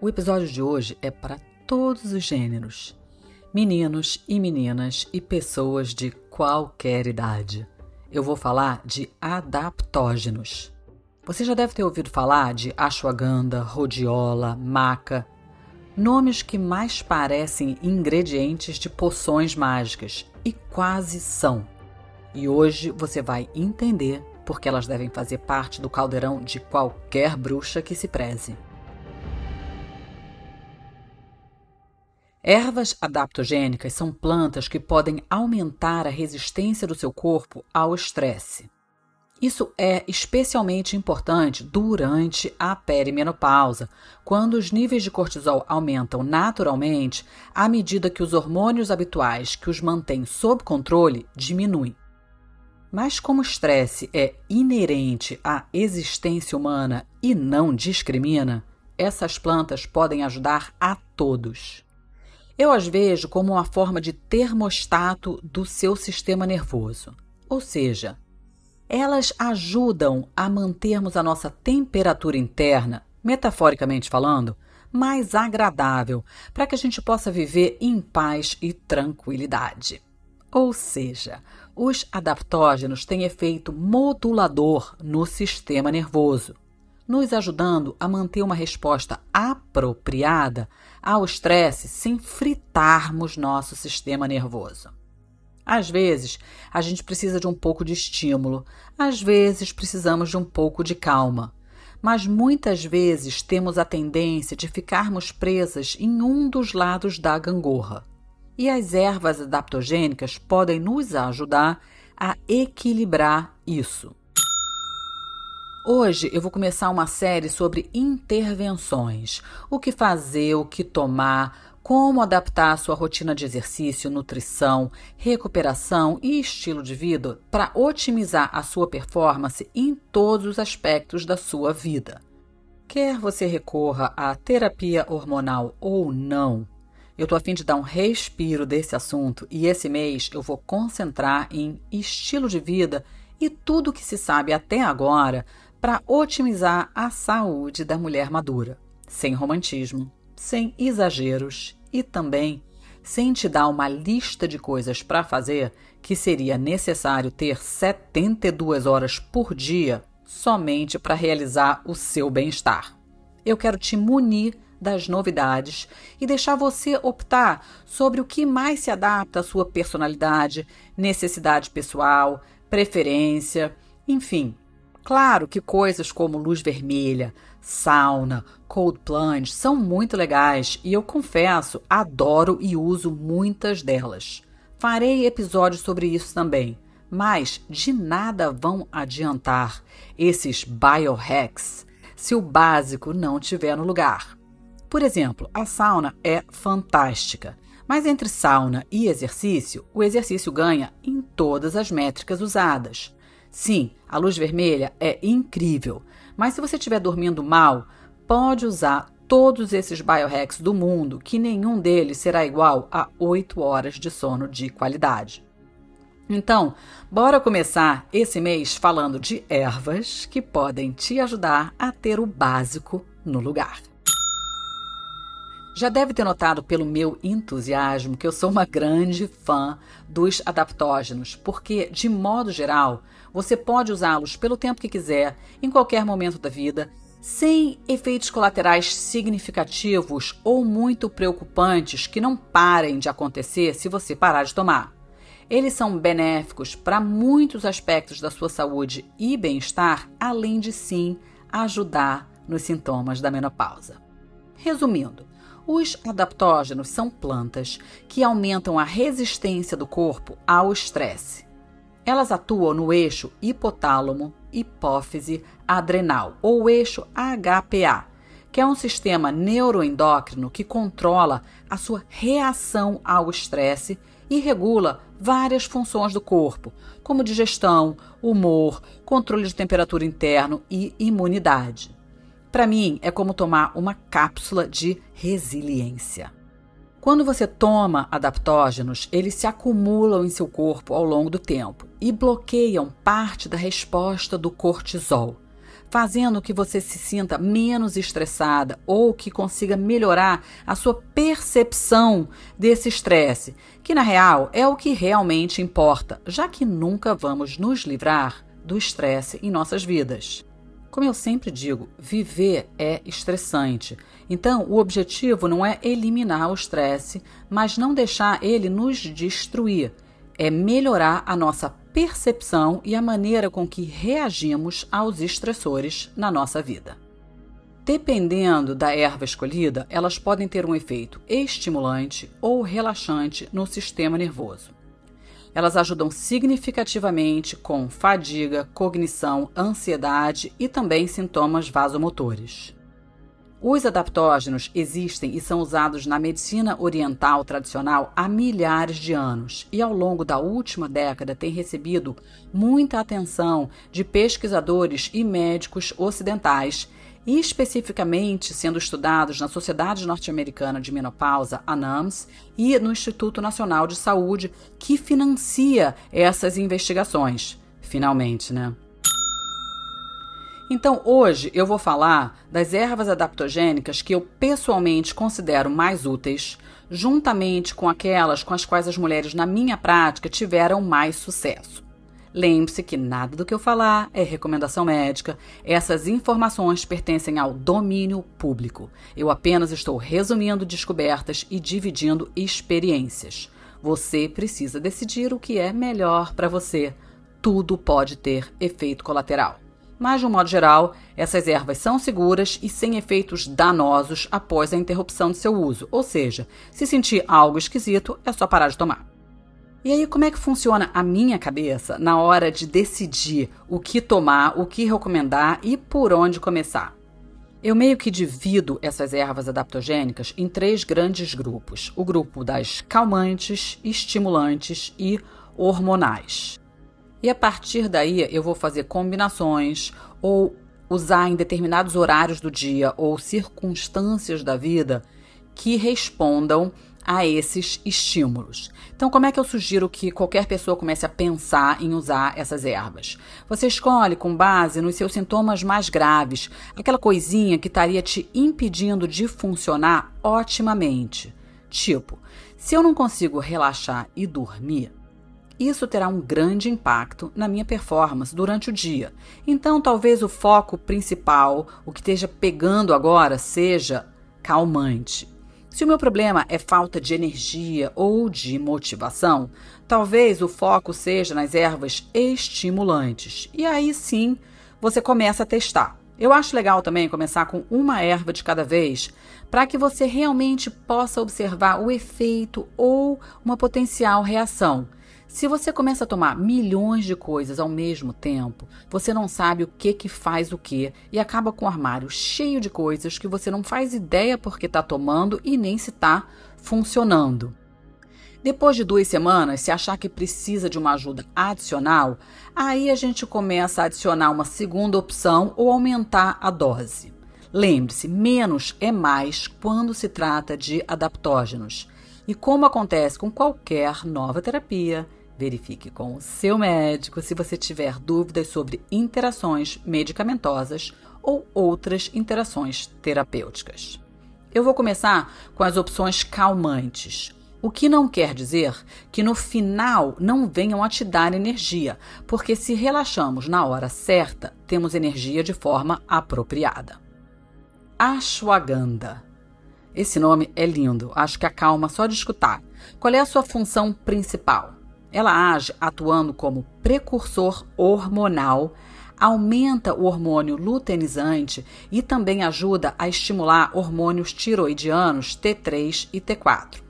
O episódio de hoje é para todos os gêneros, meninos e meninas e pessoas de qualquer idade. Eu vou falar de adaptógenos. Você já deve ter ouvido falar de ashwagandha, rhodiola, maca, nomes que mais parecem ingredientes de poções mágicas e quase são. E hoje você vai entender porque elas devem fazer parte do caldeirão de qualquer bruxa que se preze. Ervas adaptogênicas são plantas que podem aumentar a resistência do seu corpo ao estresse. Isso é especialmente importante durante a perimenopausa, quando os níveis de cortisol aumentam naturalmente à medida que os hormônios habituais que os mantêm sob controle diminuem. Mas como o estresse é inerente à existência humana e não discrimina, essas plantas podem ajudar a todos. Eu as vejo como uma forma de termostato do seu sistema nervoso. Ou seja, elas ajudam a mantermos a nossa temperatura interna, metaforicamente falando, mais agradável, para que a gente possa viver em paz e tranquilidade. Ou seja, os adaptógenos têm efeito modulador no sistema nervoso, nos ajudando a manter uma resposta apropriada ao estresse sem fritarmos nosso sistema nervoso. Às vezes, a gente precisa de um pouco de estímulo, às vezes, precisamos de um pouco de calma. Mas muitas vezes temos a tendência de ficarmos presas em um dos lados da gangorra. E as ervas adaptogênicas podem nos ajudar a equilibrar isso. Hoje eu vou começar uma série sobre intervenções: o que fazer, o que tomar, como adaptar a sua rotina de exercício, nutrição, recuperação e estilo de vida para otimizar a sua performance em todos os aspectos da sua vida. Quer você recorra à terapia hormonal ou não, eu estou a fim de dar um respiro desse assunto e esse mês eu vou concentrar em estilo de vida e tudo que se sabe até agora para otimizar a saúde da mulher madura, sem romantismo, sem exageros e também sem te dar uma lista de coisas para fazer que seria necessário ter 72 horas por dia somente para realizar o seu bem-estar. Eu quero te munir das novidades e deixar você optar sobre o que mais se adapta à sua personalidade, necessidade pessoal, preferência, enfim, Claro que coisas como luz vermelha, sauna, cold plunge são muito legais e eu confesso, adoro e uso muitas delas. Farei episódios sobre isso também, mas de nada vão adiantar esses biohacks se o básico não estiver no lugar. Por exemplo, a sauna é fantástica, mas entre sauna e exercício, o exercício ganha em todas as métricas usadas. Sim, a luz vermelha é incrível, mas se você estiver dormindo mal, pode usar todos esses biohacks do mundo, que nenhum deles será igual a 8 horas de sono de qualidade. Então, bora começar esse mês falando de ervas que podem te ajudar a ter o básico no lugar. Já deve ter notado pelo meu entusiasmo que eu sou uma grande fã dos adaptógenos, porque, de modo geral, você pode usá-los pelo tempo que quiser, em qualquer momento da vida, sem efeitos colaterais significativos ou muito preocupantes que não parem de acontecer se você parar de tomar. Eles são benéficos para muitos aspectos da sua saúde e bem-estar, além de sim ajudar nos sintomas da menopausa. Resumindo, os adaptógenos são plantas que aumentam a resistência do corpo ao estresse. Elas atuam no eixo hipotálamo, hipófise, adrenal ou eixo HPA, que é um sistema neuroendócrino que controla a sua reação ao estresse e regula várias funções do corpo, como digestão, humor, controle de temperatura interno e imunidade. Para mim, é como tomar uma cápsula de resiliência. Quando você toma adaptógenos, eles se acumulam em seu corpo ao longo do tempo e bloqueiam parte da resposta do cortisol, fazendo que você se sinta menos estressada ou que consiga melhorar a sua percepção desse estresse, que na real é o que realmente importa, já que nunca vamos nos livrar do estresse em nossas vidas. Como eu sempre digo, viver é estressante. Então, o objetivo não é eliminar o estresse, mas não deixar ele nos destruir. É melhorar a nossa percepção e a maneira com que reagimos aos estressores na nossa vida. Dependendo da erva escolhida, elas podem ter um efeito estimulante ou relaxante no sistema nervoso. Elas ajudam significativamente com fadiga, cognição, ansiedade e também sintomas vasomotores. Os adaptógenos existem e são usados na medicina oriental tradicional há milhares de anos e, ao longo da última década, têm recebido muita atenção de pesquisadores e médicos ocidentais e especificamente sendo estudados na Sociedade Norte-Americana de Menopausa, a NAMS, e no Instituto Nacional de Saúde, que financia essas investigações. Finalmente, né? Então, hoje eu vou falar das ervas adaptogênicas que eu pessoalmente considero mais úteis, juntamente com aquelas com as quais as mulheres na minha prática tiveram mais sucesso. Lembre-se que nada do que eu falar é recomendação médica. Essas informações pertencem ao domínio público. Eu apenas estou resumindo descobertas e dividindo experiências. Você precisa decidir o que é melhor para você. Tudo pode ter efeito colateral. Mas, de um modo geral, essas ervas são seguras e sem efeitos danosos após a interrupção de seu uso. Ou seja, se sentir algo esquisito, é só parar de tomar. E aí, como é que funciona a minha cabeça na hora de decidir o que tomar, o que recomendar e por onde começar? Eu meio que divido essas ervas adaptogênicas em três grandes grupos: o grupo das calmantes, estimulantes e hormonais. E a partir daí eu vou fazer combinações ou usar em determinados horários do dia ou circunstâncias da vida que respondam a esses estímulos. Então, como é que eu sugiro que qualquer pessoa comece a pensar em usar essas ervas? Você escolhe com base nos seus sintomas mais graves, aquela coisinha que estaria te impedindo de funcionar otimamente. Tipo, se eu não consigo relaxar e dormir, isso terá um grande impacto na minha performance durante o dia. Então, talvez o foco principal, o que esteja pegando agora, seja calmante. Se o meu problema é falta de energia ou de motivação, talvez o foco seja nas ervas estimulantes. E aí sim você começa a testar. Eu acho legal também começar com uma erva de cada vez, para que você realmente possa observar o efeito ou uma potencial reação. Se você começa a tomar milhões de coisas ao mesmo tempo, você não sabe o que que faz o que e acaba com o armário cheio de coisas que você não faz ideia porque está tomando e nem se está funcionando. Depois de duas semanas, se achar que precisa de uma ajuda adicional, aí a gente começa a adicionar uma segunda opção ou aumentar a dose. Lembre-se, menos é mais quando se trata de adaptógenos. E como acontece com qualquer nova terapia, Verifique com o seu médico se você tiver dúvidas sobre interações medicamentosas ou outras interações terapêuticas. Eu vou começar com as opções calmantes. O que não quer dizer que no final não venham a te dar energia, porque se relaxamos na hora certa, temos energia de forma apropriada. Ashwagandha. Esse nome é lindo, acho que acalma só de escutar. Qual é a sua função principal? Ela age atuando como precursor hormonal, aumenta o hormônio luteinizante e também ajuda a estimular hormônios tiroidianos T3 e T4.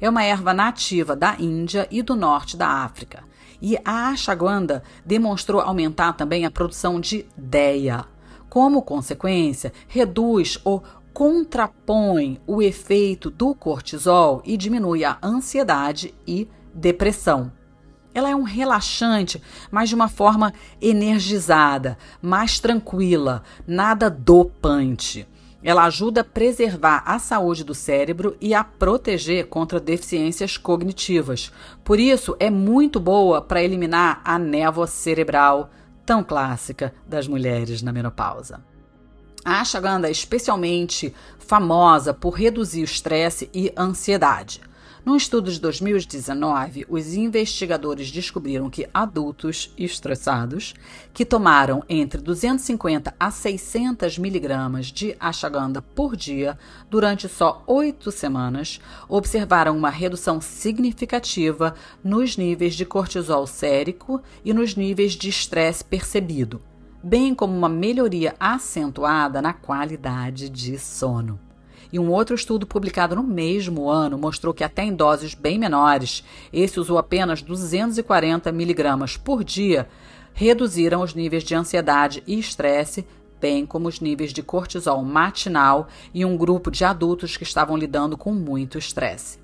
É uma erva nativa da Índia e do norte da África. E a ashwagandha demonstrou aumentar também a produção de DEA. Como consequência, reduz ou contrapõe o efeito do cortisol e diminui a ansiedade e depressão. Ela é um relaxante, mas de uma forma energizada, mais tranquila, nada dopante. Ela ajuda a preservar a saúde do cérebro e a proteger contra deficiências cognitivas. Por isso, é muito boa para eliminar a névoa cerebral, tão clássica das mulheres na menopausa. A ashwagandha é especialmente famosa por reduzir o estresse e ansiedade. Num estudo de 2019, os investigadores descobriram que adultos estressados que tomaram entre 250 a 600 miligramas de ashwagandha por dia durante só oito semanas observaram uma redução significativa nos níveis de cortisol sérico e nos níveis de estresse percebido, bem como uma melhoria acentuada na qualidade de sono. E um outro estudo publicado no mesmo ano mostrou que até em doses bem menores, esse usou apenas 240 miligramas por dia, reduziram os níveis de ansiedade e estresse, bem como os níveis de cortisol matinal em um grupo de adultos que estavam lidando com muito estresse.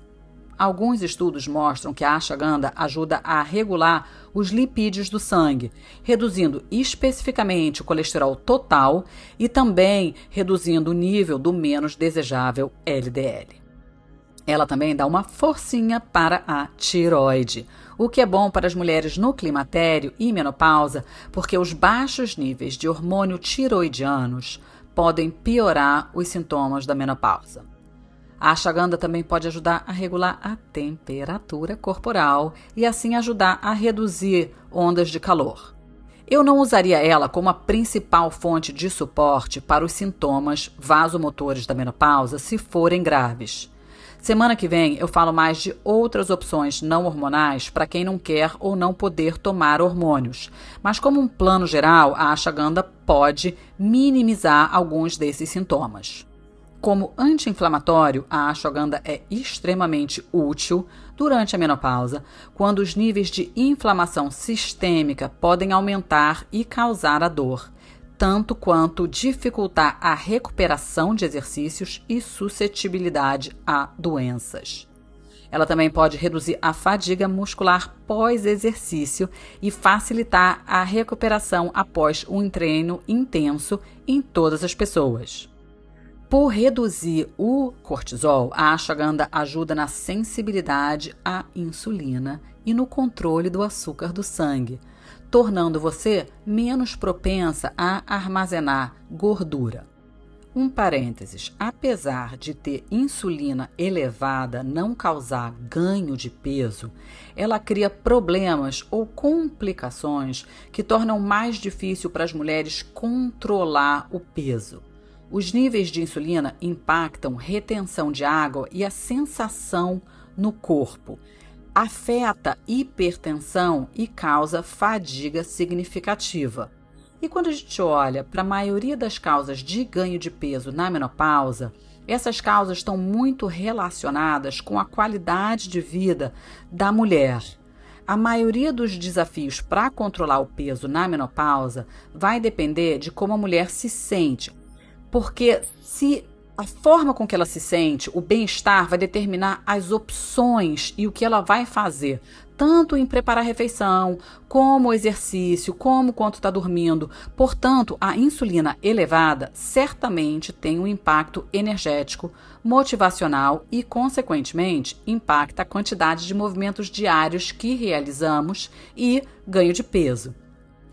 Alguns estudos mostram que a ashwagandha ajuda a regular os lipídios do sangue, reduzindo especificamente o colesterol total e também reduzindo o nível do menos desejável LDL. Ela também dá uma forcinha para a tiroide, o que é bom para as mulheres no climatério e menopausa, porque os baixos níveis de hormônio tiroidianos podem piorar os sintomas da menopausa. A ashwagandha também pode ajudar a regular a temperatura corporal e assim ajudar a reduzir ondas de calor. Eu não usaria ela como a principal fonte de suporte para os sintomas vasomotores da menopausa se forem graves. Semana que vem eu falo mais de outras opções não hormonais para quem não quer ou não poder tomar hormônios. Mas como um plano geral, a ashwagandha pode minimizar alguns desses sintomas. Como anti-inflamatório, a ashwagandha é extremamente útil durante a menopausa, quando os níveis de inflamação sistêmica podem aumentar e causar a dor, tanto quanto dificultar a recuperação de exercícios e suscetibilidade a doenças. Ela também pode reduzir a fadiga muscular pós-exercício e facilitar a recuperação após um treino intenso em todas as pessoas. Por reduzir o cortisol, a ashwagandha ajuda na sensibilidade à insulina e no controle do açúcar do sangue, tornando você menos propensa a armazenar gordura. Um parênteses: apesar de ter insulina elevada não causar ganho de peso, ela cria problemas ou complicações que tornam mais difícil para as mulheres controlar o peso. Os níveis de insulina impactam retenção de água e a sensação no corpo. Afeta hipertensão e causa fadiga significativa. E quando a gente olha para a maioria das causas de ganho de peso na menopausa, essas causas estão muito relacionadas com a qualidade de vida da mulher. A maioria dos desafios para controlar o peso na menopausa vai depender de como a mulher se sente, porque se a forma com que ela se sente, o bem-estar, vai determinar as opções e o que ela vai fazer, tanto em preparar a refeição, como o exercício, como quanto está dormindo. Portanto, a insulina elevada certamente tem um impacto energético, motivacional e, consequentemente, impacta a quantidade de movimentos diários que realizamos e ganho de peso.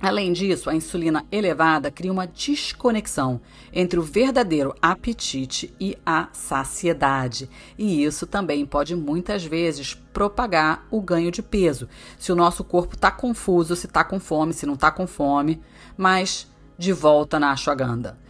Além disso, a insulina elevada cria uma desconexão entre o verdadeiro apetite e a saciedade, e isso também pode muitas vezes propagar o ganho de peso. Se o nosso corpo está confuso, se está com fome, se não está com fome, mas de volta na ashwagandha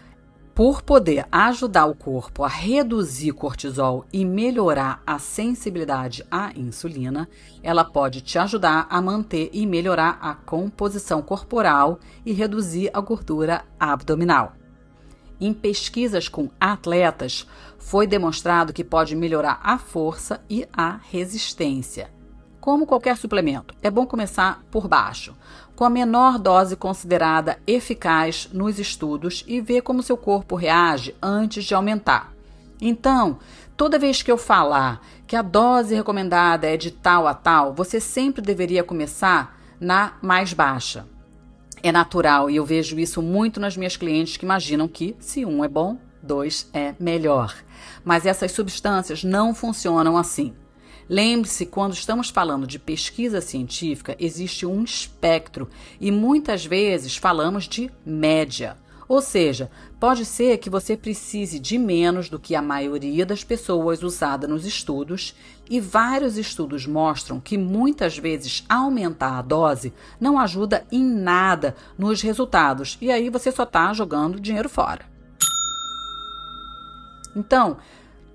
por poder ajudar o corpo a reduzir cortisol e melhorar a sensibilidade à insulina, ela pode te ajudar a manter e melhorar a composição corporal e reduzir a gordura abdominal. Em pesquisas com atletas, foi demonstrado que pode melhorar a força e a resistência. Como qualquer suplemento, é bom começar por baixo, com a menor dose considerada eficaz nos estudos e ver como seu corpo reage antes de aumentar. Então, toda vez que eu falar que a dose recomendada é de tal a tal, você sempre deveria começar na mais baixa. É natural e eu vejo isso muito nas minhas clientes que imaginam que se um é bom, dois é melhor. Mas essas substâncias não funcionam assim. Lembre-se, quando estamos falando de pesquisa científica, existe um espectro e muitas vezes falamos de média. Ou seja, pode ser que você precise de menos do que a maioria das pessoas usada nos estudos, e vários estudos mostram que muitas vezes aumentar a dose não ajuda em nada nos resultados, e aí você só está jogando dinheiro fora. Então,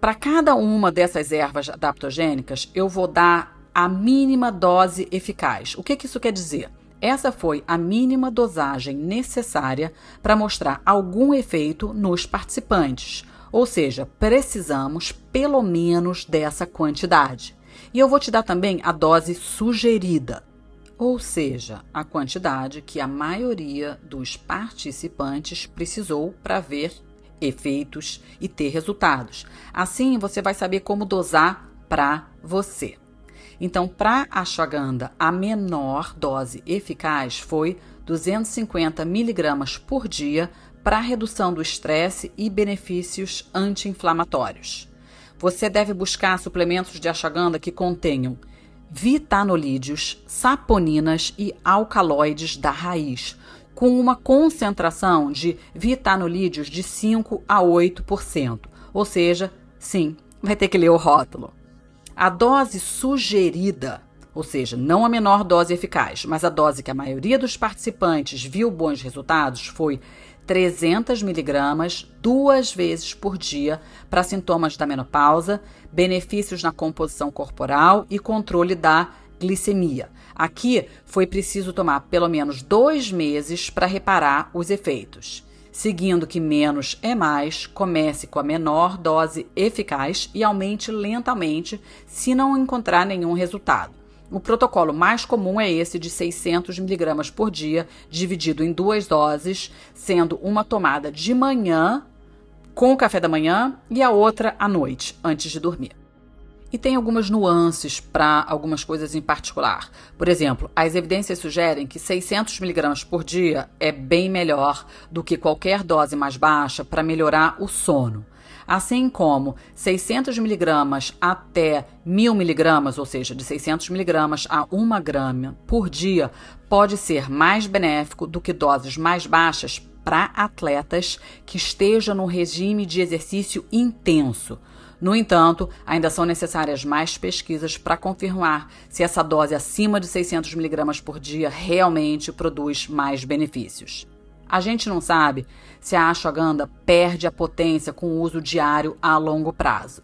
para cada uma dessas ervas adaptogênicas, eu vou dar a mínima dose eficaz. O que, que isso quer dizer? Essa foi a mínima dosagem necessária para mostrar algum efeito nos participantes. Ou seja, precisamos pelo menos dessa quantidade. E eu vou te dar também a dose sugerida, ou seja, a quantidade que a maioria dos participantes precisou para ver efeitos e ter resultados. Assim, você vai saber como dosar para você. Então, para a ashwagandha, a menor dose eficaz foi 250 miligramas por dia para redução do estresse e benefícios anti-inflamatórios. Você deve buscar suplementos de ashwagandha que contenham vitanolídeos, saponinas e alcaloides da raiz, com uma concentração de vitanolídeos de 5 a 8%. Ou seja, sim, vai ter que ler o rótulo. A dose sugerida, ou seja, não a menor dose eficaz, mas a dose que a maioria dos participantes viu bons resultados, foi 300 miligramas duas vezes por dia para sintomas da menopausa, benefícios na composição corporal e controle da glicemia. Aqui foi preciso tomar pelo menos dois meses para reparar os efeitos. Seguindo que menos é mais, comece com a menor dose eficaz e aumente lentamente se não encontrar nenhum resultado. O protocolo mais comum é esse de 600 miligramas por dia, dividido em duas doses, sendo uma tomada de manhã com o café da manhã e a outra à noite, antes de dormir. E tem algumas nuances para algumas coisas em particular. Por exemplo, as evidências sugerem que 600 miligramas por dia é bem melhor do que qualquer dose mais baixa para melhorar o sono. Assim como 600 miligramas até 1000 miligramas, ou seja, de 600 miligramas a 1 grama por dia, pode ser mais benéfico do que doses mais baixas para atletas que estejam no regime de exercício intenso no entanto, ainda são necessárias mais pesquisas para confirmar se essa dose acima de 600 mg por dia realmente produz mais benefícios. A gente não sabe se a ashwagandha perde a potência com o uso diário a longo prazo.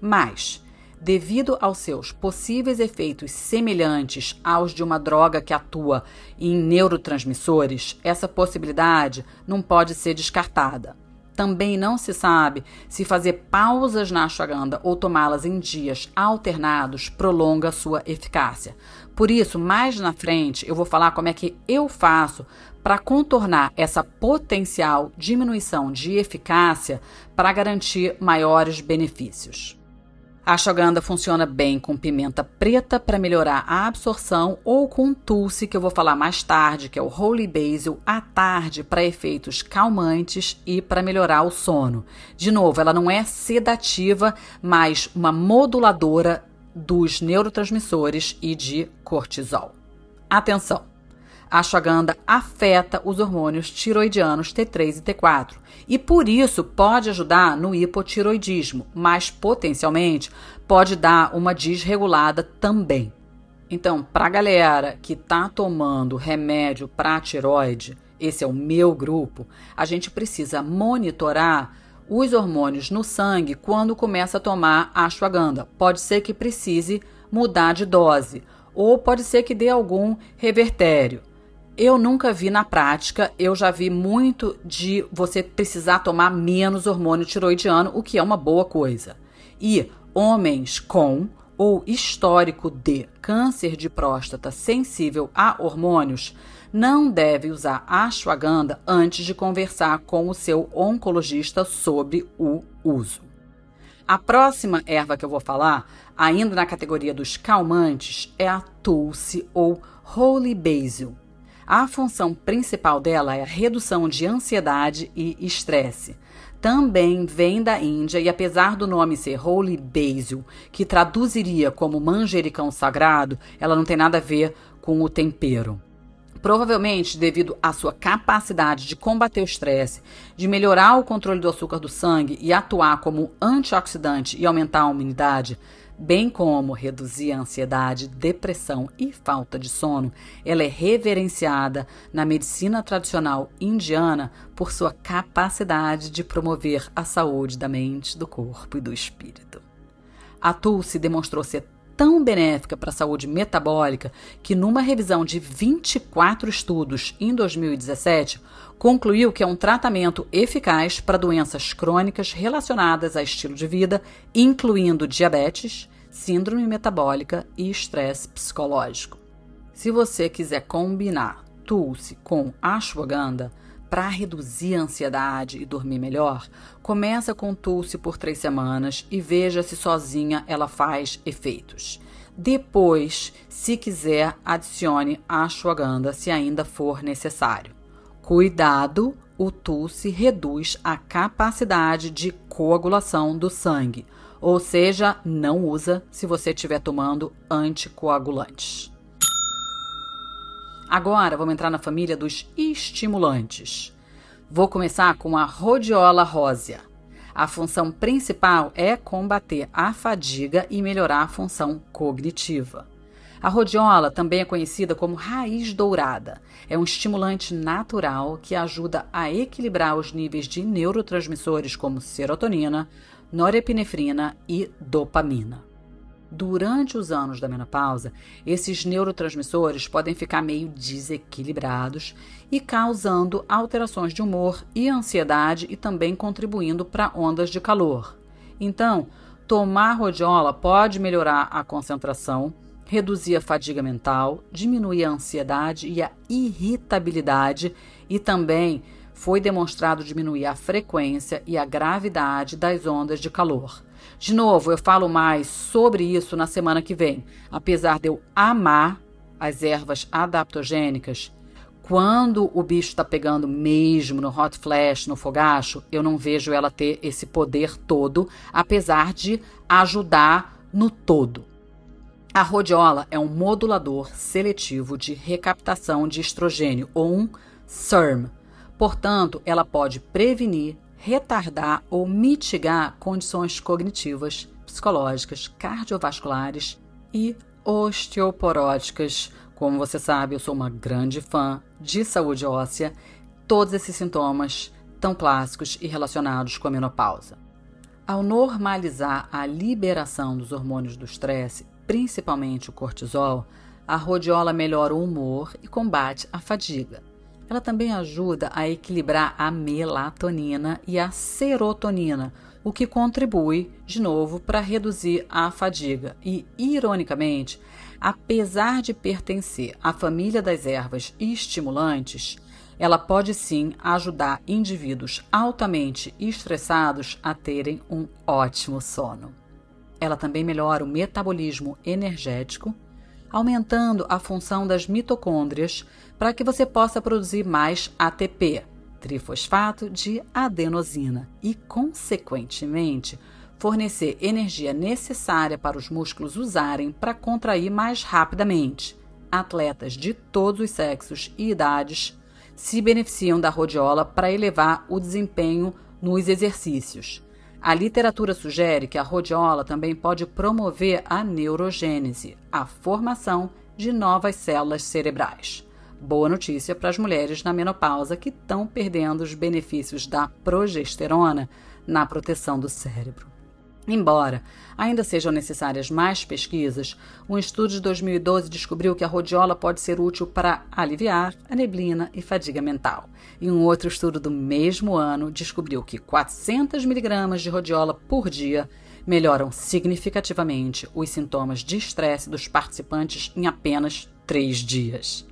Mas, devido aos seus possíveis efeitos semelhantes aos de uma droga que atua em neurotransmissores, essa possibilidade não pode ser descartada. Também não se sabe se fazer pausas na ashwagandha ou tomá-las em dias alternados prolonga sua eficácia. Por isso, mais na frente, eu vou falar como é que eu faço para contornar essa potencial diminuição de eficácia para garantir maiores benefícios. A ashwagandha funciona bem com pimenta preta para melhorar a absorção ou com tulsi, que eu vou falar mais tarde, que é o holy basil, à tarde para efeitos calmantes e para melhorar o sono. De novo, ela não é sedativa, mas uma moduladora dos neurotransmissores e de cortisol. Atenção! A ashwagandha afeta os hormônios tiroidianos T3 e T4 e por isso pode ajudar no hipotiroidismo, mas potencialmente pode dar uma desregulada também. Então, para a galera que está tomando remédio para tiroide, esse é o meu grupo, a gente precisa monitorar os hormônios no sangue quando começa a tomar ashwagandha. Pode ser que precise mudar de dose ou pode ser que dê algum revertério. Eu nunca vi na prática, eu já vi muito de você precisar tomar menos hormônio tiroidiano, o que é uma boa coisa. E homens com ou histórico de câncer de próstata sensível a hormônios não deve usar ashwagandha antes de conversar com o seu oncologista sobre o uso. A próxima erva que eu vou falar, ainda na categoria dos calmantes, é a Tulsi ou Holy Basil. A função principal dela é a redução de ansiedade e estresse. Também vem da Índia e apesar do nome ser Holy Basil, que traduziria como manjericão sagrado, ela não tem nada a ver com o tempero. Provavelmente devido à sua capacidade de combater o estresse, de melhorar o controle do açúcar do sangue e atuar como antioxidante e aumentar a imunidade, bem como reduzir a ansiedade, depressão e falta de sono, ela é reverenciada na medicina tradicional indiana por sua capacidade de promover a saúde da mente, do corpo e do espírito. A Tulsi demonstrou ser tão benéfica para a saúde metabólica que, numa revisão de 24 estudos em 2017, concluiu que é um tratamento eficaz para doenças crônicas relacionadas a estilo de vida, incluindo diabetes, síndrome metabólica e estresse psicológico. Se você quiser combinar Tulsi com ashwagandha, para reduzir a ansiedade e dormir melhor, começa com Tulsi por três semanas e veja se sozinha ela faz efeitos. Depois, se quiser, adicione a ashwagandha se ainda for necessário. Cuidado, o Tulsi reduz a capacidade de coagulação do sangue, ou seja, não usa se você estiver tomando anticoagulantes. Agora vamos entrar na família dos estimulantes. Vou começar com a rhodiola rósea. A função principal é combater a fadiga e melhorar a função cognitiva. A rhodiola também é conhecida como raiz dourada. É um estimulante natural que ajuda a equilibrar os níveis de neurotransmissores como serotonina, norepinefrina e dopamina. Durante os anos da menopausa, esses neurotransmissores podem ficar meio desequilibrados e causando alterações de humor e ansiedade e também contribuindo para ondas de calor. Então, tomar rodiola pode melhorar a concentração, reduzir a fadiga mental, diminuir a ansiedade e a irritabilidade e também foi demonstrado diminuir a frequência e a gravidade das ondas de calor. De novo, eu falo mais sobre isso na semana que vem. Apesar de eu amar as ervas adaptogênicas, quando o bicho está pegando mesmo no hot flash, no fogacho, eu não vejo ela ter esse poder todo, apesar de ajudar no todo. A rhodiola é um modulador seletivo de recaptação de estrogênio, ou um SERM. Portanto, ela pode prevenir, retardar ou mitigar condições cognitivas, psicológicas, cardiovasculares e osteoporóticas. Como você sabe, eu sou uma grande fã de saúde óssea. Todos esses sintomas tão clássicos e relacionados com a menopausa. Ao normalizar a liberação dos hormônios do estresse, principalmente o cortisol, a rhodiola melhora o humor e combate a fadiga. Ela também ajuda a equilibrar a melatonina e a serotonina, o que contribui, de novo, para reduzir a fadiga. E, ironicamente, apesar de pertencer à família das ervas estimulantes, ela pode sim ajudar indivíduos altamente estressados a terem um ótimo sono. Ela também melhora o metabolismo energético, aumentando a função das mitocôndrias para que você possa produzir mais ATP, trifosfato de adenosina, e, consequentemente, fornecer energia necessária para os músculos usarem para contrair mais rapidamente. Atletas de todos os sexos e idades se beneficiam da rhodiola para elevar o desempenho nos exercícios. A literatura sugere que a rhodiola também pode promover a neurogênese, a formação de novas células cerebrais. Boa notícia para as mulheres na menopausa que estão perdendo os benefícios da progesterona na proteção do cérebro. Embora ainda sejam necessárias mais pesquisas, um estudo de 2012 descobriu que a rhodiola pode ser útil para aliviar a neblina e fadiga mental. E um outro estudo do mesmo ano descobriu que 400 miligramas de rhodiola por dia melhoram significativamente os sintomas de estresse dos participantes em apenas três dias.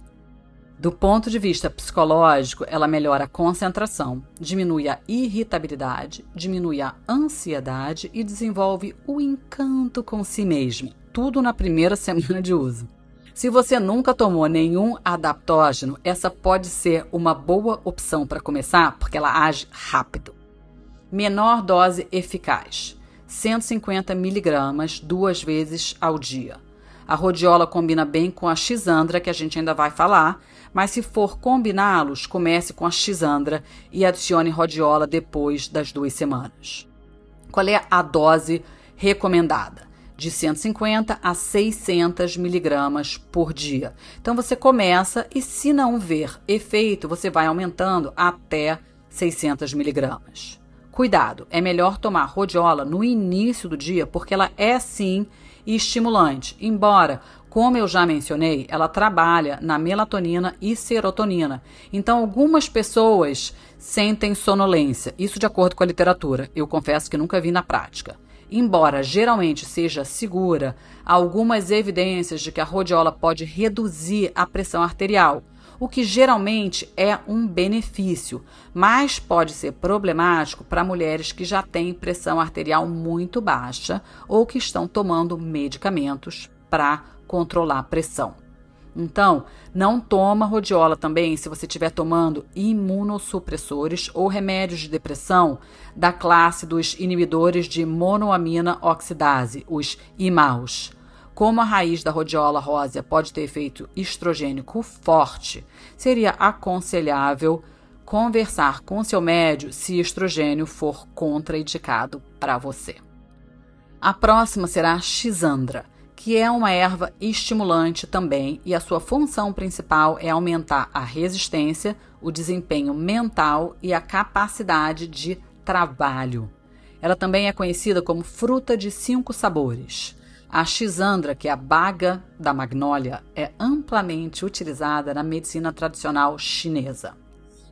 Do ponto de vista psicológico, ela melhora a concentração, diminui a irritabilidade, diminui a ansiedade e desenvolve o encanto com si mesmo. Tudo na primeira semana de uso. Se você nunca tomou nenhum adaptógeno, essa pode ser uma boa opção para começar, porque ela age rápido. Menor dose eficaz: 150 miligramas duas vezes ao dia. A rodiola combina bem com a xandra, que a gente ainda vai falar, mas se for combiná-los, comece com a xandra e adicione rodiola depois das duas semanas. Qual é a dose recomendada? De 150 a 600 miligramas por dia. Então você começa e, se não ver efeito, você vai aumentando até 600 miligramas. Cuidado, é melhor tomar rodiola no início do dia, porque ela é sim estimulante, embora, como eu já mencionei, ela trabalha na melatonina e serotonina. Então, algumas pessoas sentem sonolência, isso de acordo com a literatura. Eu confesso que nunca vi na prática. Embora geralmente seja segura, há algumas evidências de que a rodiola pode reduzir a pressão arterial o que geralmente é um benefício, mas pode ser problemático para mulheres que já têm pressão arterial muito baixa ou que estão tomando medicamentos para controlar a pressão. Então, não toma rodiola também se você estiver tomando imunossupressores ou remédios de depressão da classe dos inibidores de monoamina oxidase, os IMAOs. Como a raiz da rodiola rósea pode ter efeito estrogênico forte, seria aconselhável conversar com seu médico se estrogênio for contraindicado para você. A próxima será a xisandra, que é uma erva estimulante também e a sua função principal é aumentar a resistência, o desempenho mental e a capacidade de trabalho. Ela também é conhecida como fruta de cinco sabores. A xisandra, que é a baga da magnólia, é amplamente utilizada na medicina tradicional chinesa.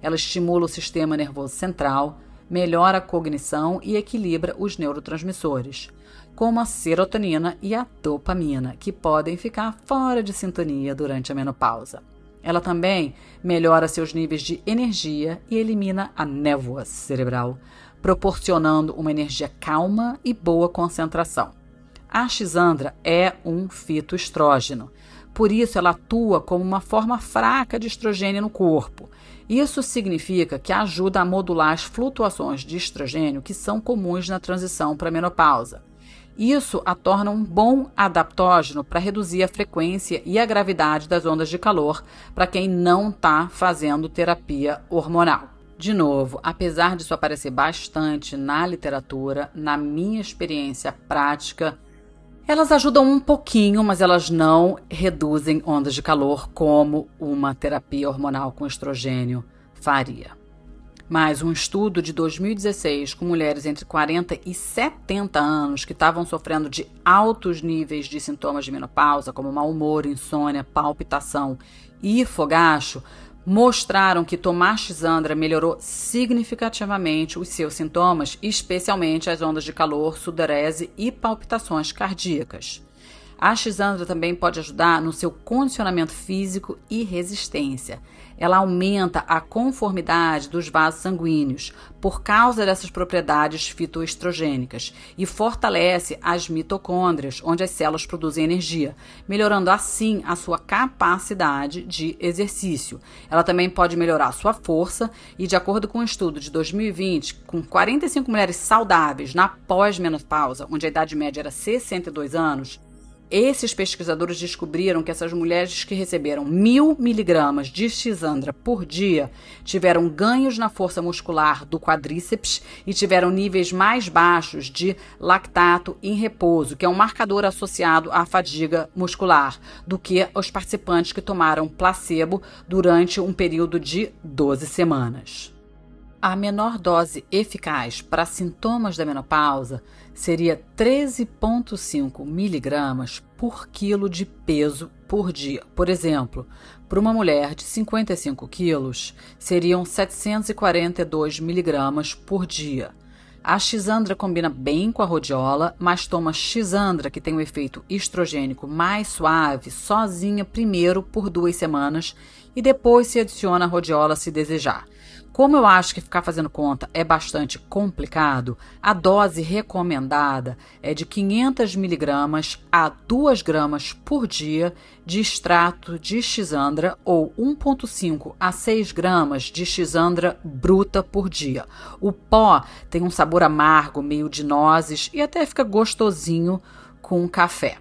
Ela estimula o sistema nervoso central, melhora a cognição e equilibra os neurotransmissores, como a serotonina e a dopamina, que podem ficar fora de sintonia durante a menopausa. Ela também melhora seus níveis de energia e elimina a névoa cerebral, proporcionando uma energia calma e boa concentração. A xandra é um fitoestrógeno. Por isso, ela atua como uma forma fraca de estrogênio no corpo. Isso significa que ajuda a modular as flutuações de estrogênio que são comuns na transição para a menopausa. Isso a torna um bom adaptógeno para reduzir a frequência e a gravidade das ondas de calor para quem não está fazendo terapia hormonal. De novo, apesar disso aparecer bastante na literatura, na minha experiência prática, elas ajudam um pouquinho, mas elas não reduzem ondas de calor como uma terapia hormonal com estrogênio faria. Mas um estudo de 2016 com mulheres entre 40 e 70 anos que estavam sofrendo de altos níveis de sintomas de menopausa, como mau humor, insônia, palpitação e fogacho, mostraram que tomar Xandra melhorou significativamente os seus sintomas, especialmente as ondas de calor, sudorese e palpitações cardíacas. A Xandra também pode ajudar no seu condicionamento físico e resistência. Ela aumenta a conformidade dos vasos sanguíneos por causa dessas propriedades fitoestrogênicas e fortalece as mitocôndrias, onde as células produzem energia, melhorando assim a sua capacidade de exercício. Ela também pode melhorar sua força e, de acordo com um estudo de 2020, com 45 mulheres saudáveis na pós-menopausa, onde a idade média era 62 anos, esses pesquisadores descobriram que essas mulheres que receberam mil miligramas de xandra por dia tiveram ganhos na força muscular do quadríceps e tiveram níveis mais baixos de lactato em repouso, que é um marcador associado à fadiga muscular, do que os participantes que tomaram placebo durante um período de 12 semanas. A menor dose eficaz para sintomas da menopausa seria 13,5 miligramas por quilo de peso por dia. Por exemplo, para uma mulher de 55 quilos, seriam 742 miligramas por dia. A xandra combina bem com a rhodiola, mas toma xandra, que tem um efeito estrogênico mais suave, sozinha primeiro por duas semanas e depois se adiciona a rhodiola se desejar. Como eu acho que ficar fazendo conta é bastante complicado, a dose recomendada é de 500 miligramas a 2 gramas por dia de extrato de xandra ou 1,5 a 6 gramas de xandra bruta por dia. O pó tem um sabor amargo, meio de nozes e até fica gostosinho com café.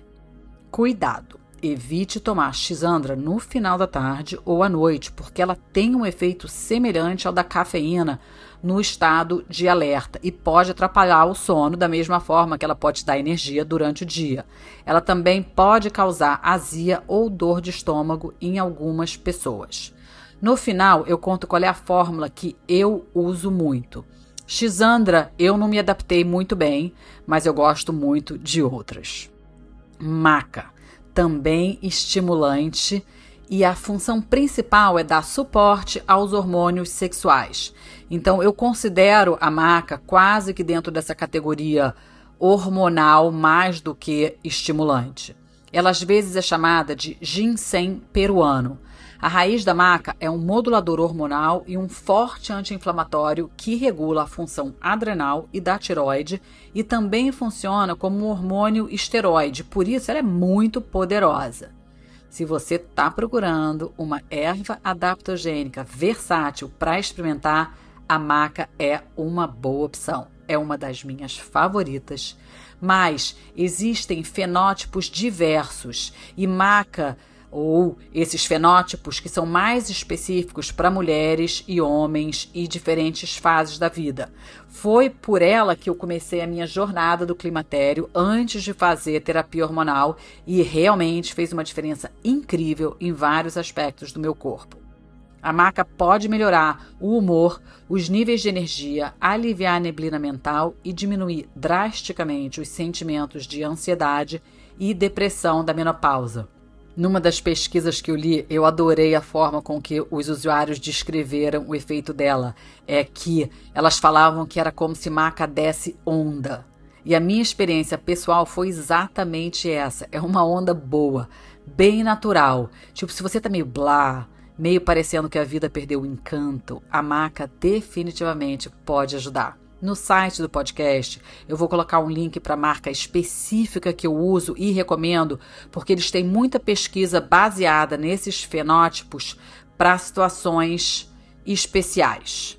Cuidado! Evite tomar xandra no final da tarde ou à noite, porque ela tem um efeito semelhante ao da cafeína no estado de alerta e pode atrapalhar o sono da mesma forma que ela pode dar energia durante o dia. Ela também pode causar azia ou dor de estômago em algumas pessoas. No final, eu conto qual é a fórmula que eu uso muito. Xandra, eu não me adaptei muito bem, mas eu gosto muito de outras. Maca também estimulante e a função principal é dar suporte aos hormônios sexuais. Então eu considero a maca quase que dentro dessa categoria hormonal mais do que estimulante. Ela às vezes é chamada de ginseng peruano. A raiz da maca é um modulador hormonal e um forte anti-inflamatório que regula a função adrenal e da tiroide e também funciona como um hormônio esteroide, por isso ela é muito poderosa. Se você está procurando uma erva adaptogênica versátil para experimentar, a maca é uma boa opção. É uma das minhas favoritas. Mas existem fenótipos diversos e maca ou esses fenótipos que são mais específicos para mulheres e homens e diferentes fases da vida. Foi por ela que eu comecei a minha jornada do climatério antes de fazer terapia hormonal e realmente fez uma diferença incrível em vários aspectos do meu corpo. A maca pode melhorar o humor, os níveis de energia, aliviar a neblina mental e diminuir drasticamente os sentimentos de ansiedade e depressão da menopausa. Numa das pesquisas que eu li, eu adorei a forma com que os usuários descreveram o efeito dela. É que elas falavam que era como se maca desse onda. E a minha experiência pessoal foi exatamente essa. É uma onda boa, bem natural. Tipo, se você tá meio blá, meio parecendo que a vida perdeu o encanto, a maca definitivamente pode ajudar. No site do podcast, eu vou colocar um link para a marca específica que eu uso e recomendo, porque eles têm muita pesquisa baseada nesses fenótipos para situações especiais.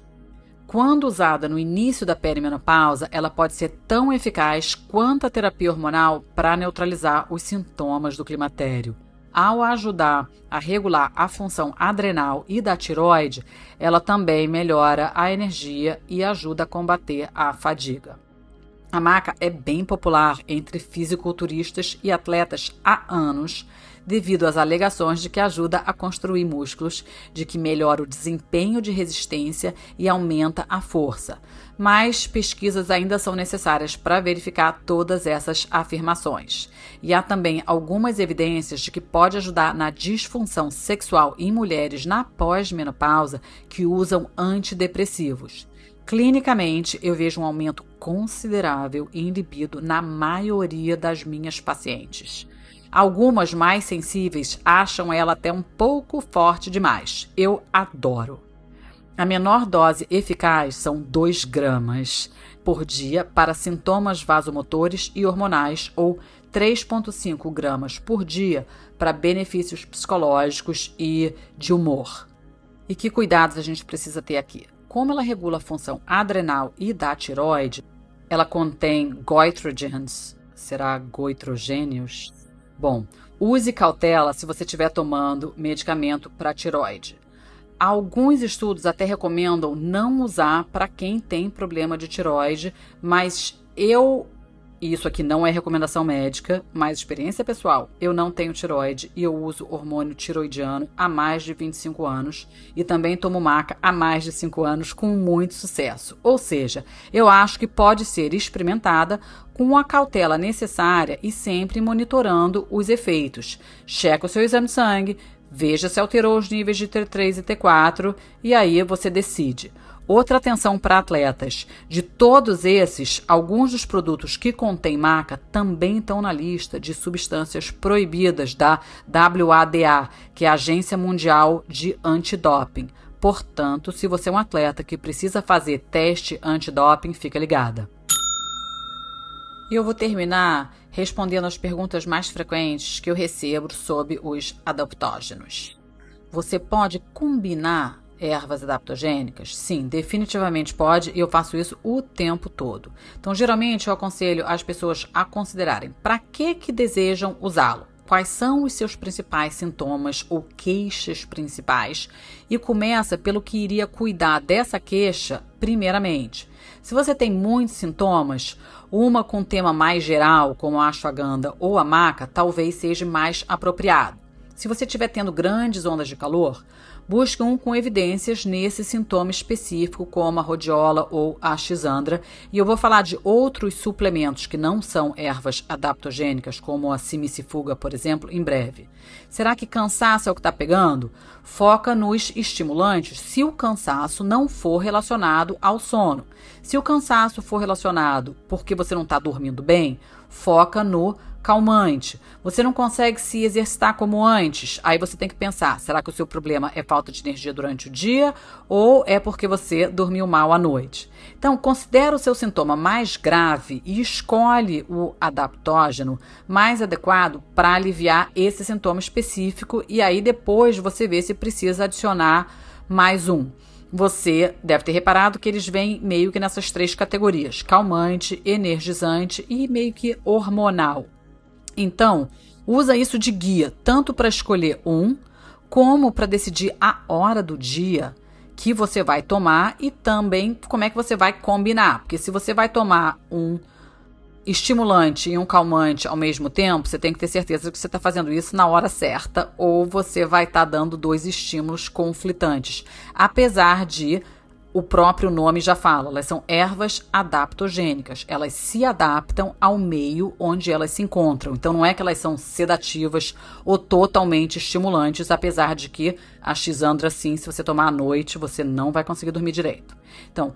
Quando usada no início da perimenopausa, ela pode ser tão eficaz quanto a terapia hormonal para neutralizar os sintomas do climatério ao ajudar a regular a função adrenal e da tiroide, ela também melhora a energia e ajuda a combater a fadiga. A maca é bem popular entre fisiculturistas e atletas há anos, devido às alegações de que ajuda a construir músculos, de que melhora o desempenho de resistência e aumenta a força. Mas pesquisas ainda são necessárias para verificar todas essas afirmações. E há também algumas evidências de que pode ajudar na disfunção sexual em mulheres na pós-menopausa que usam antidepressivos. Clinicamente, eu vejo um aumento considerável em libido na maioria das minhas pacientes. Algumas mais sensíveis acham ela até um pouco forte demais. Eu adoro. A menor dose eficaz são 2 gramas por dia para sintomas vasomotores e hormonais ou 3,5 gramas por dia para benefícios psicológicos e de humor. E que cuidados a gente precisa ter aqui? Como ela regula a função adrenal e da tiroide, ela contém goitrogens, será goitrogênios? Bom, use cautela se você estiver tomando medicamento para tiroide. Alguns estudos até recomendam não usar para quem tem problema de tiroide, mas eu e isso aqui não é recomendação médica, mas experiência pessoal. Eu não tenho tiroide e eu uso hormônio tiroidiano há mais de 25 anos e também tomo maca há mais de 5 anos com muito sucesso. Ou seja, eu acho que pode ser experimentada com a cautela necessária e sempre monitorando os efeitos. Checa o seu exame de sangue, veja se alterou os níveis de T3 e T4 e aí você decide. Outra atenção para atletas. De todos esses, alguns dos produtos que contêm maca também estão na lista de substâncias proibidas da WADA, que é a Agência Mundial de Antidoping. Portanto, se você é um atleta que precisa fazer teste antidoping, fica ligada. E eu vou terminar respondendo as perguntas mais frequentes que eu recebo sobre os adaptógenos. Você pode combinar ervas adaptogênicas? Sim, definitivamente pode e eu faço isso o tempo todo. Então, geralmente eu aconselho as pessoas a considerarem para que que desejam usá-lo. Quais são os seus principais sintomas ou queixas principais? E começa pelo que iria cuidar dessa queixa primeiramente. Se você tem muitos sintomas, uma com tema mais geral, como a ashwagandha ou a maca, talvez seja mais apropriado. Se você estiver tendo grandes ondas de calor, busque um com evidências nesse sintoma específico, como a rodiola ou a xandra. E eu vou falar de outros suplementos que não são ervas adaptogênicas, como a simicifuga, por exemplo, em breve. Será que cansaço é o que está pegando? Foca nos estimulantes se o cansaço não for relacionado ao sono. Se o cansaço for relacionado porque você não está dormindo bem, foca no calmante. Você não consegue se exercitar como antes. Aí você tem que pensar: será que o seu problema é falta de energia durante o dia ou é porque você dormiu mal à noite? Então, considere o seu sintoma mais grave e escolhe o adaptógeno mais adequado para aliviar esse sintoma específico e aí depois você vê se precisa adicionar mais um. Você deve ter reparado que eles vêm meio que nessas três categorias: calmante, energizante e meio que hormonal. Então, usa isso de guia, tanto para escolher um, como para decidir a hora do dia que você vai tomar e também como é que você vai combinar. Porque se você vai tomar um estimulante e um calmante ao mesmo tempo, você tem que ter certeza que você está fazendo isso na hora certa, ou você vai estar tá dando dois estímulos conflitantes. Apesar de o próprio nome já fala, elas são ervas adaptogênicas. Elas se adaptam ao meio onde elas se encontram. Então não é que elas são sedativas ou totalmente estimulantes, apesar de que a xandra sim, se você tomar à noite, você não vai conseguir dormir direito. Então,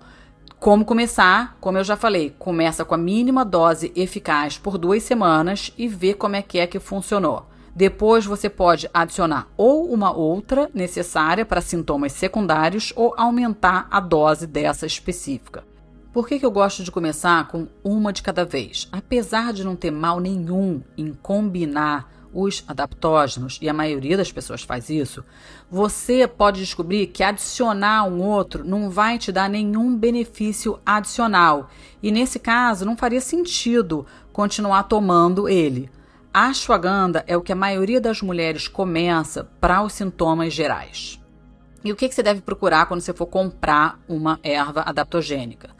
como começar? Como eu já falei, começa com a mínima dose eficaz por duas semanas e vê como é que é que funcionou. Depois você pode adicionar ou uma outra necessária para sintomas secundários ou aumentar a dose dessa específica. Por que, que eu gosto de começar com uma de cada vez? Apesar de não ter mal nenhum em combinar os adaptógenos, e a maioria das pessoas faz isso, você pode descobrir que adicionar um outro não vai te dar nenhum benefício adicional. E nesse caso, não faria sentido continuar tomando ele. A ashwagandha é o que a maioria das mulheres começa para os sintomas gerais. E o que, que você deve procurar quando você for comprar uma erva adaptogênica?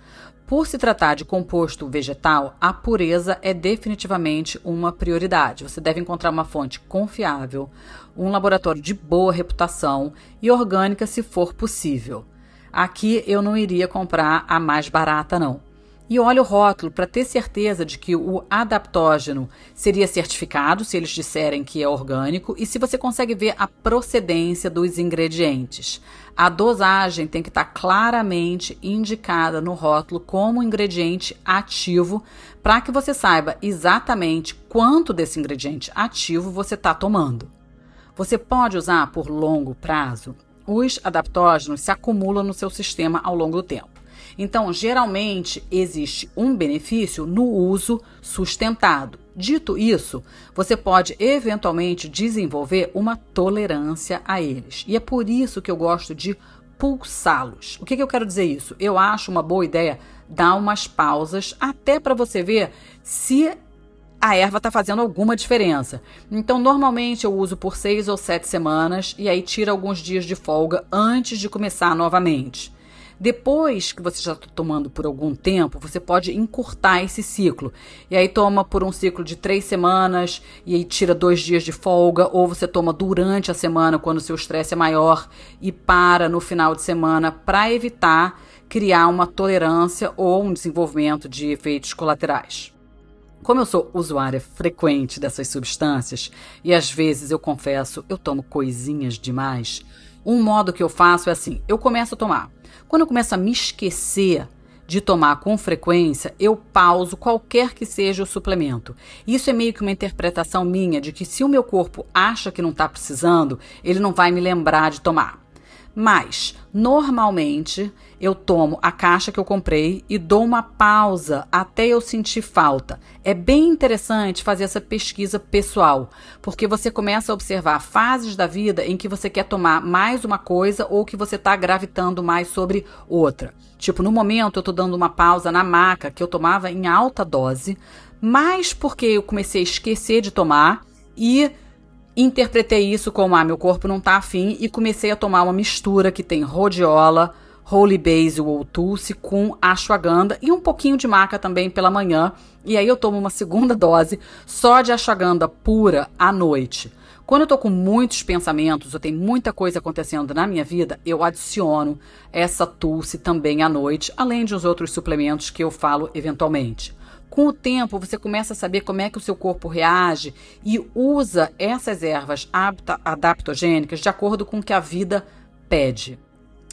Por se tratar de composto vegetal, a pureza é definitivamente uma prioridade. Você deve encontrar uma fonte confiável, um laboratório de boa reputação e orgânica se for possível. Aqui eu não iria comprar a mais barata, não e olhe o rótulo para ter certeza de que o adaptógeno seria certificado, se eles disserem que é orgânico, e se você consegue ver a procedência dos ingredientes. A dosagem tem que estar tá claramente indicada no rótulo como ingrediente ativo, para que você saiba exatamente quanto desse ingrediente ativo você está tomando. Você pode usar por longo prazo. Os adaptógenos se acumulam no seu sistema ao longo do tempo. Então, geralmente existe um benefício no uso sustentado. Dito isso, você pode eventualmente desenvolver uma tolerância a eles. E é por isso que eu gosto de pulsá-los. O que, que eu quero dizer isso? Eu acho uma boa ideia dar umas pausas até para você ver se a erva está fazendo alguma diferença. Então, normalmente eu uso por seis ou sete semanas e aí tira alguns dias de folga antes de começar novamente. Depois que você já está tomando por algum tempo, você pode encurtar esse ciclo. E aí toma por um ciclo de três semanas e aí tira dois dias de folga, ou você toma durante a semana quando o seu estresse é maior e para no final de semana para evitar criar uma tolerância ou um desenvolvimento de efeitos colaterais. Como eu sou usuária frequente dessas substâncias e às vezes eu confesso, eu tomo coisinhas demais, Um modo que eu faço é assim: eu começo a tomar. Quando eu começo a me esquecer de tomar com frequência, eu pauso qualquer que seja o suplemento. Isso é meio que uma interpretação minha de que se o meu corpo acha que não está precisando, ele não vai me lembrar de tomar. Mas, normalmente, eu tomo a caixa que eu comprei e dou uma pausa até eu sentir falta. É bem interessante fazer essa pesquisa pessoal, porque você começa a observar fases da vida em que você quer tomar mais uma coisa ou que você está gravitando mais sobre outra. Tipo, no momento eu estou dando uma pausa na maca que eu tomava em alta dose, mas porque eu comecei a esquecer de tomar e interpretei isso como ah, meu corpo não tá afim e comecei a tomar uma mistura que tem rhodiola, holy basil ou tulsi com ashwagandha e um pouquinho de maca também pela manhã. E aí eu tomo uma segunda dose só de ashwagandha pura à noite. Quando eu tô com muitos pensamentos, eu tenho muita coisa acontecendo na minha vida, eu adiciono essa tulsi também à noite, além de uns outros suplementos que eu falo eventualmente. Com o tempo, você começa a saber como é que o seu corpo reage e usa essas ervas adaptogênicas de acordo com o que a vida pede.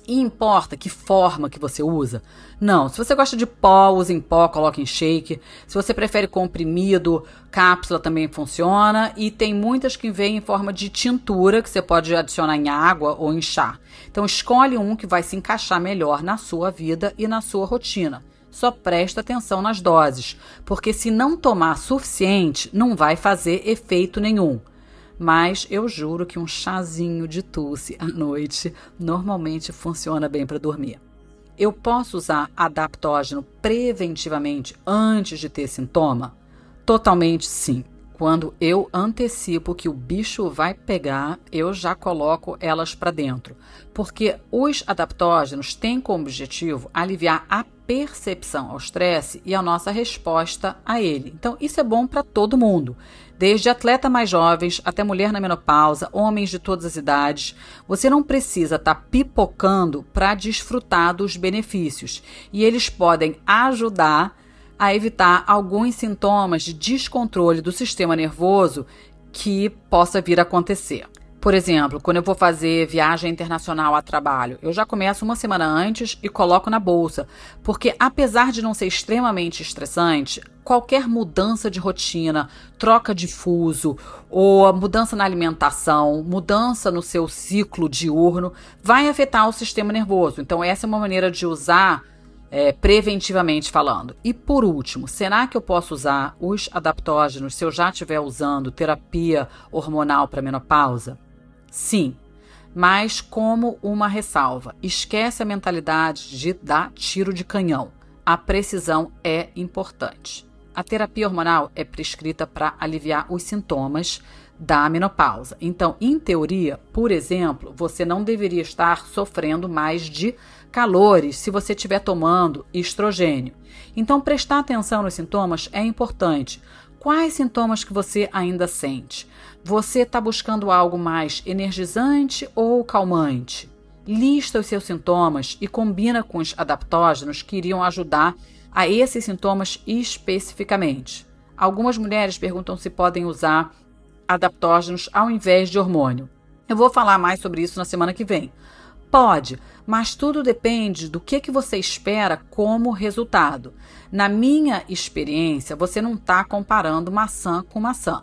E importa que forma que você usa? Não, se você gosta de pó, use em pó, coloque em shake. Se você prefere comprimido, cápsula também funciona. E tem muitas que vêm em forma de tintura, que você pode adicionar em água ou em chá. Então escolhe um que vai se encaixar melhor na sua vida e na sua rotina só presta atenção nas doses, porque se não tomar suficiente, não vai fazer efeito nenhum. Mas eu juro que um chazinho de tosse à noite normalmente funciona bem para dormir. Eu posso usar adaptógeno preventivamente antes de ter sintoma? Totalmente sim. Quando eu antecipo que o bicho vai pegar, eu já coloco elas para dentro, porque os adaptógenos têm como objetivo aliviar a percepção ao estresse e a nossa resposta a ele. Então, isso é bom para todo mundo, desde atleta mais jovens até mulher na menopausa, homens de todas as idades. Você não precisa estar tá pipocando para desfrutar dos benefícios, e eles podem ajudar a evitar alguns sintomas de descontrole do sistema nervoso que possa vir a acontecer. Por exemplo, quando eu vou fazer viagem internacional a trabalho, eu já começo uma semana antes e coloco na bolsa, porque apesar de não ser extremamente estressante, qualquer mudança de rotina, troca de fuso ou mudança na alimentação, mudança no seu ciclo diurno, vai afetar o sistema nervoso. Então, essa é uma maneira de usar é, preventivamente falando. E por último, será que eu posso usar os adaptógenos se eu já estiver usando terapia hormonal para menopausa? Sim, mas como uma ressalva. Esquece a mentalidade de dar tiro de canhão. A precisão é importante. A terapia hormonal é prescrita para aliviar os sintomas da menopausa. Então, em teoria, por exemplo, você não deveria estar sofrendo mais de calores se você estiver tomando estrogênio. Então, prestar atenção nos sintomas é importante. Quais sintomas que você ainda sente? Você está buscando algo mais energizante ou calmante? Lista os seus sintomas e combina com os adaptógenos que iriam ajudar a esses sintomas especificamente. Algumas mulheres perguntam se podem usar adaptógenos ao invés de hormônio. Eu vou falar mais sobre isso na semana que vem. Pode, mas tudo depende do que, que você espera como resultado. Na minha experiência, você não está comparando maçã com maçã.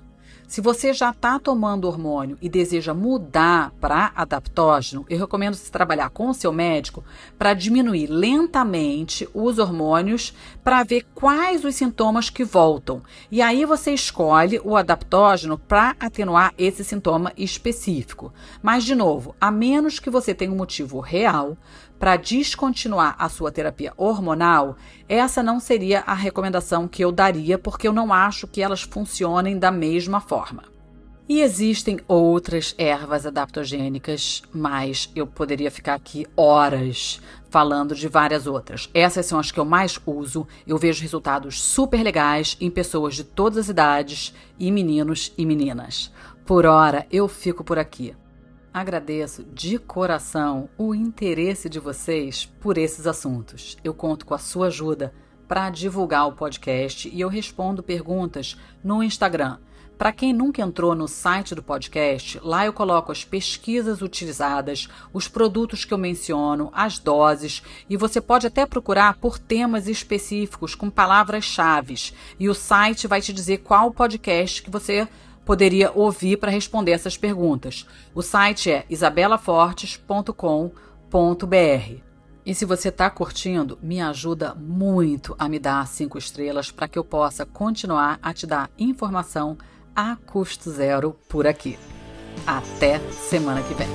Se você já está tomando hormônio e deseja mudar para adaptógeno, eu recomendo você trabalhar com o seu médico para diminuir lentamente os hormônios para ver quais os sintomas que voltam. E aí você escolhe o adaptógeno para atenuar esse sintoma específico. Mas, de novo, a menos que você tenha um motivo real para descontinuar a sua terapia hormonal, essa não seria a recomendação que eu daria, porque eu não acho que elas funcionem da mesma forma. E existem outras ervas adaptogênicas, mas eu poderia ficar aqui horas falando de várias outras. Essas são as que eu mais uso. Eu vejo resultados super legais em pessoas de todas as idades e meninos e meninas. Por hora, eu fico por aqui. Agradeço de coração o interesse de vocês por esses assuntos. Eu conto com a sua ajuda para divulgar o podcast e eu respondo perguntas no Instagram. Para quem nunca entrou no site do podcast, lá eu coloco as pesquisas utilizadas, os produtos que eu menciono, as doses, e você pode até procurar por temas específicos com palavras-chave. E o site vai te dizer qual podcast que você poderia ouvir para responder essas perguntas. O site é isabelafortes.com.br. E se você está curtindo, me ajuda muito a me dar cinco estrelas para que eu possa continuar a te dar informação a custo zero por aqui. Até semana que vem.